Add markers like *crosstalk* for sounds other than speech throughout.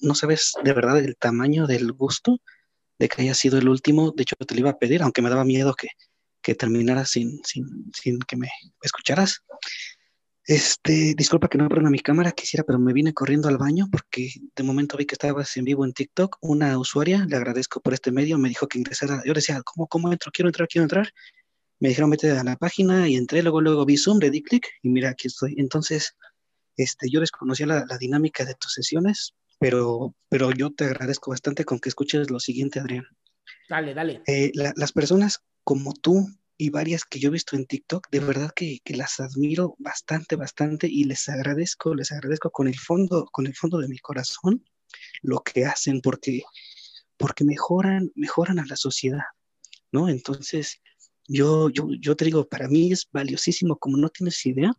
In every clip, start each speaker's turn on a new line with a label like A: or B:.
A: no sabes de verdad el tamaño del gusto de que haya sido el último. De hecho, te lo iba a pedir, aunque me daba miedo que, que terminara sin, sin, sin que me escucharas. Este, disculpa que no prenda mi cámara, quisiera, pero me vine corriendo al baño porque de momento vi que estabas en vivo en TikTok. Una usuaria, le agradezco por este medio, me dijo que ingresara. Yo decía, ¿cómo, cómo entro? Quiero entrar, quiero entrar. Me dijeron, vete a la página y entré, luego, luego vi Zoom, le di clic y mira, aquí estoy. Entonces, este, yo desconocía la, dinámica de tus sesiones, pero, pero yo te agradezco bastante con que escuches lo siguiente, Adrián.
B: Dale, dale.
A: Eh, las personas como tú y varias que yo he visto en TikTok, de verdad que, las admiro bastante, bastante y les agradezco, les agradezco con el fondo, con el fondo de mi corazón lo que hacen porque, porque mejoran, mejoran a la sociedad, ¿no? Entonces, yo, yo, yo te digo, para mí es valiosísimo, como no tienes idea,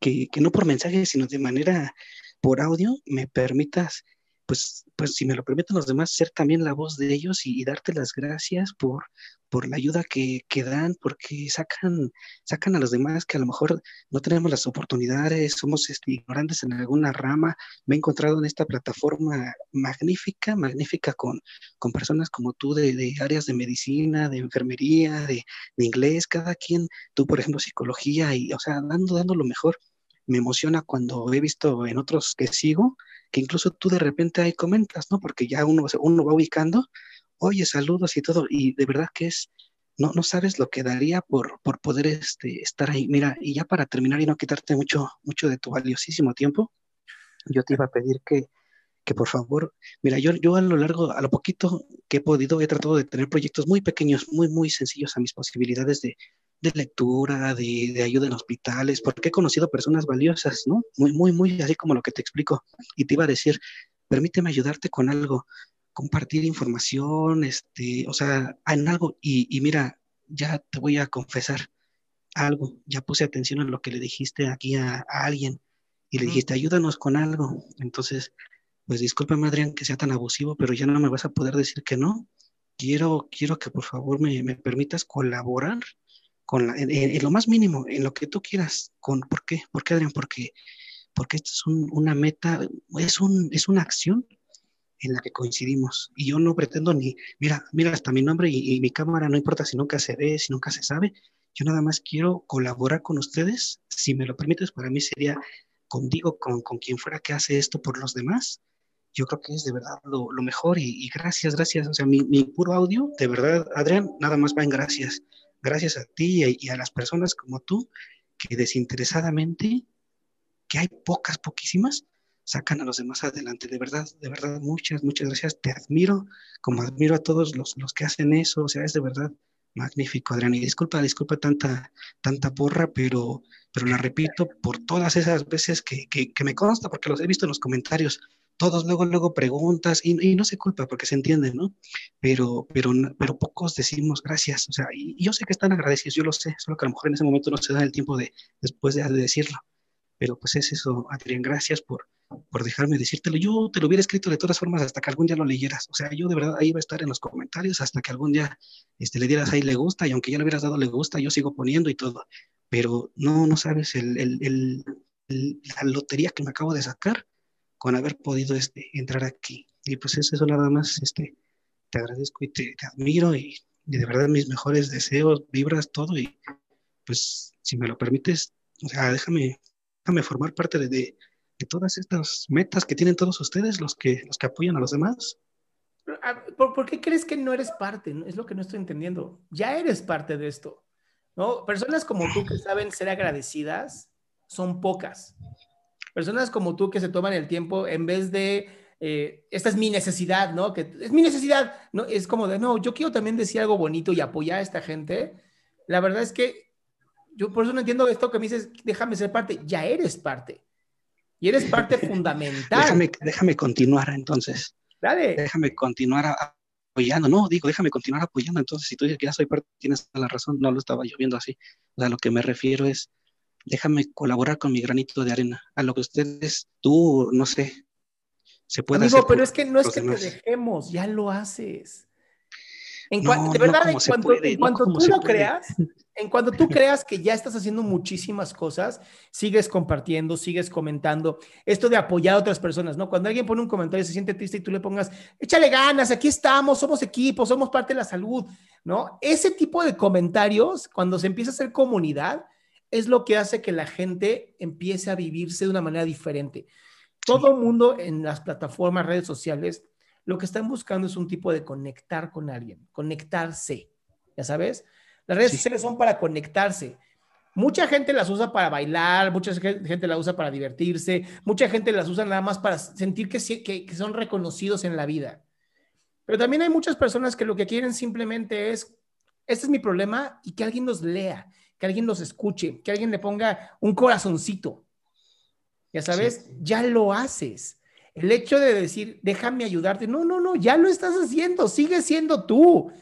A: que, no por mensaje, sino de manera por audio, me permitas, pues, pues si me lo permiten los demás, ser también la voz de ellos y, darte las gracias por, por la ayuda que, que, dan, porque sacan, sacan a los demás que a lo mejor no tenemos las oportunidades, somos este, ignorantes en alguna rama. Me he encontrado en esta plataforma magnífica, magnífica con, con personas como tú de, de áreas de medicina, de enfermería, de, de, inglés, cada quien, tú por ejemplo psicología, y o sea, dando, dando lo mejor me emociona cuando he visto en otros que sigo, que incluso tú de repente ahí comentas, ¿no? Porque ya uno, uno va ubicando, oye, saludos y todo, y de verdad que es, no, no sabes lo que daría por, por poder este, estar ahí. Mira, y ya para terminar y no quitarte mucho, mucho de tu valiosísimo tiempo, yo te iba a pedir que, que por favor, mira, yo, yo a lo largo, a lo poquito que he podido, he tratado de tener proyectos muy pequeños, muy, muy sencillos a mis posibilidades de, de lectura, de, ayuda en hospitales, porque he conocido personas valiosas, ¿no? Muy, muy, muy así como lo que te explico. Y te iba a decir, permíteme ayudarte con algo, compartir información, este, o sea, en algo. Y, mira, ya te voy a confesar algo, ya puse atención a lo que le dijiste aquí a, alguien y le dijiste, ayúdanos con algo. Entonces, pues discúlpame, Adrián, que sea tan abusivo, pero ya no me vas a poder decir que no. Quiero, quiero que por favor me, me permitas colaborar con en, lo más mínimo, en lo que tú quieras. Con, ¿Por qué? ¿Por qué, Adrián? Porque, porque esto es una meta, es, un, es una acción en la que coincidimos. Y yo no pretendo ni, mira, mira hasta mi nombre y, mi cámara, no importa si nunca se ve, si nunca se sabe. Yo nada más quiero colaborar con ustedes. Si me lo permites, para mí sería contigo, con, con quien fuera que hace esto por los demás. Yo creo que es de verdad lo, lo mejor y, gracias, gracias. O sea, mi, mi puro audio, de verdad, Adrián, nada más va en gracias gracias a ti y a, las personas como tú que desinteresadamente, que hay pocas, poquísimas, sacan a los demás adelante. De verdad, de verdad, muchas, muchas gracias. Te admiro, como admiro a todos los, los que hacen eso. O sea, es de verdad magnífico, Adrián. Y disculpa, disculpa tanta, tanta porra, pero, pero la repito por todas esas veces que, que, que me consta, porque los he visto en los comentarios todos luego, luego preguntas y, no se culpa porque se entiende, ¿no? Pero, pero, pero pocos decimos gracias, o sea, yo sé que están agradecidos, yo lo sé, solo que a lo mejor en ese momento no se da el tiempo de después de, decirlo. Pero pues es eso, Adrián, gracias por, por dejarme decírtelo. Yo te lo hubiera escrito de todas formas hasta que algún día lo leyeras. O sea, yo de verdad ahí iba a estar en los comentarios hasta que algún día este, le dieras ahí le gusta y aunque ya le hubieras dado le gusta, yo sigo poniendo y todo. Pero no, no sabes el, el, el, la lotería que me acabo de sacar con haber podido este, entrar aquí. Y pues es eso nada más, este, te agradezco y te, admiro y, de verdad mis mejores deseos, vibras, todo y pues si me lo permites, o sea, déjame, déjame formar parte de, de, todas estas metas que tienen todos ustedes, los que, los que apoyan a los demás.
B: Ah, ¿Por, ¿Por, qué crees que no eres parte? Es lo que no estoy entendiendo. Ya eres parte de esto. ¿no? Personas como tú que saben ser agradecidas son pocas. Personas como tú que se toman el tiempo en vez de, eh, esta es mi necesidad, ¿no? Que es mi necesidad, ¿no? Es como de, no, yo quiero también decir algo bonito y apoyar a esta gente. La verdad es que yo por eso no entiendo esto que me dices, déjame ser parte, ya eres parte. Y eres parte *laughs* fundamental.
A: Déjame, déjame continuar entonces.
B: Dale.
A: Déjame continuar apoyando. No, digo, déjame continuar apoyando. Entonces, si tú dices que ya soy parte, tienes la razón. No lo estaba yo viendo así. O sea, lo que me refiero es, déjame colaborar con mi granito de arena. A lo que ustedes, tú, no sé, se puede
B: Amigo, pero es que no es que te dejemos, ya lo haces. En de verdad, en cuanto, tú lo creas, en cuanto tú creas que ya estás haciendo muchísimas cosas, sigues compartiendo, sigues comentando. Esto de apoyar a otras personas, ¿no? Cuando alguien pone un comentario y se siente triste y tú le pongas, échale ganas, aquí estamos, somos equipo, somos parte de la salud, ¿no? Ese tipo de comentarios, cuando se empieza a hacer comunidad, es lo que hace que la gente empiece a vivirse de una manera diferente. Todo el mundo en las plataformas, redes sociales, lo que están buscando es un tipo de conectar con alguien, conectarse, ya sabes. Las redes sociales son para conectarse. Mucha gente las usa para bailar, mucha gente las usa para divertirse, mucha gente las usa nada más para sentir que, que, que son reconocidos en la vida. Pero también hay muchas personas que lo que quieren simplemente es, este es mi problema y que alguien los lea, que alguien los escuche, que alguien le ponga un corazoncito. Ya sabes, ya lo haces. El hecho de decir, déjame ayudarte, no, no, no, ya lo estás haciendo, sigue siendo tú.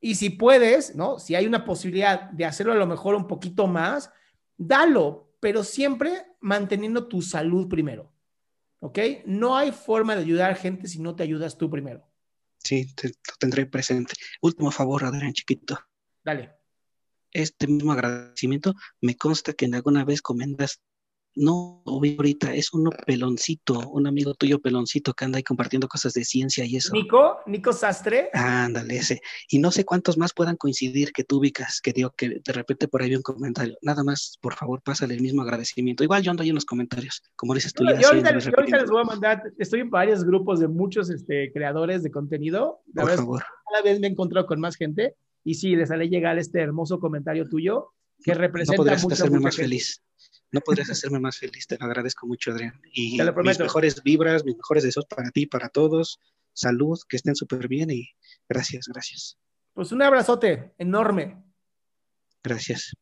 B: Y si puedes, ¿no? Si hay una posibilidad de hacerlo a lo mejor un poquito más, dalo, pero siempre manteniendo tu salud primero. ¿Ok? No hay forma de ayudar a gente si no te ayudas tú primero.
A: Sí, te, tendré presente. Último favor, Adrián Chiquito.
B: Dale.
A: Este mismo agradecimiento me consta que en alguna vez comentas no, ahorita es uno peloncito, un amigo tuyo peloncito que anda ahí compartiendo cosas de ciencia y eso.
B: Nico, Nico Sastre.
A: Ándale, ese. Y no sé cuántos más puedan coincidir que tú ubicas, que digo que de repente por ahí vi un comentario. Nada más, por favor, pásale el mismo agradecimiento. Igual yo ando ahí en los comentarios, como dices tú.
B: Yo, ya yo, ahorita, les voy a mandar, estoy en varios grupos de muchos este, creadores de contenido.
A: por favor.
B: Cada vez me he encontrado con más gente y sí, les sale llegar este hermoso comentario tuyo que representa no
A: podrías hacerme más feliz. No podrías hacerme más feliz, te lo agradezco mucho, Adrián. Y mis mejores vibras, mis mejores deseos para ti, para todos. Salud, que estén súper bien y gracias, gracias.
B: Pues un abrazote enorme.
A: Gracias.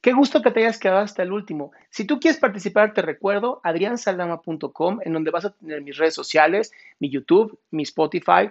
B: Qué gusto que te hayas quedado hasta el último. Si tú quieres participar, te recuerdo adriansaldama.com, en donde vas a tener mis redes sociales, mi YouTube, mi Spotify,